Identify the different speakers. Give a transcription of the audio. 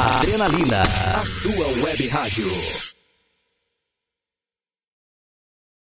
Speaker 1: Adrenalina, a sua web rádio.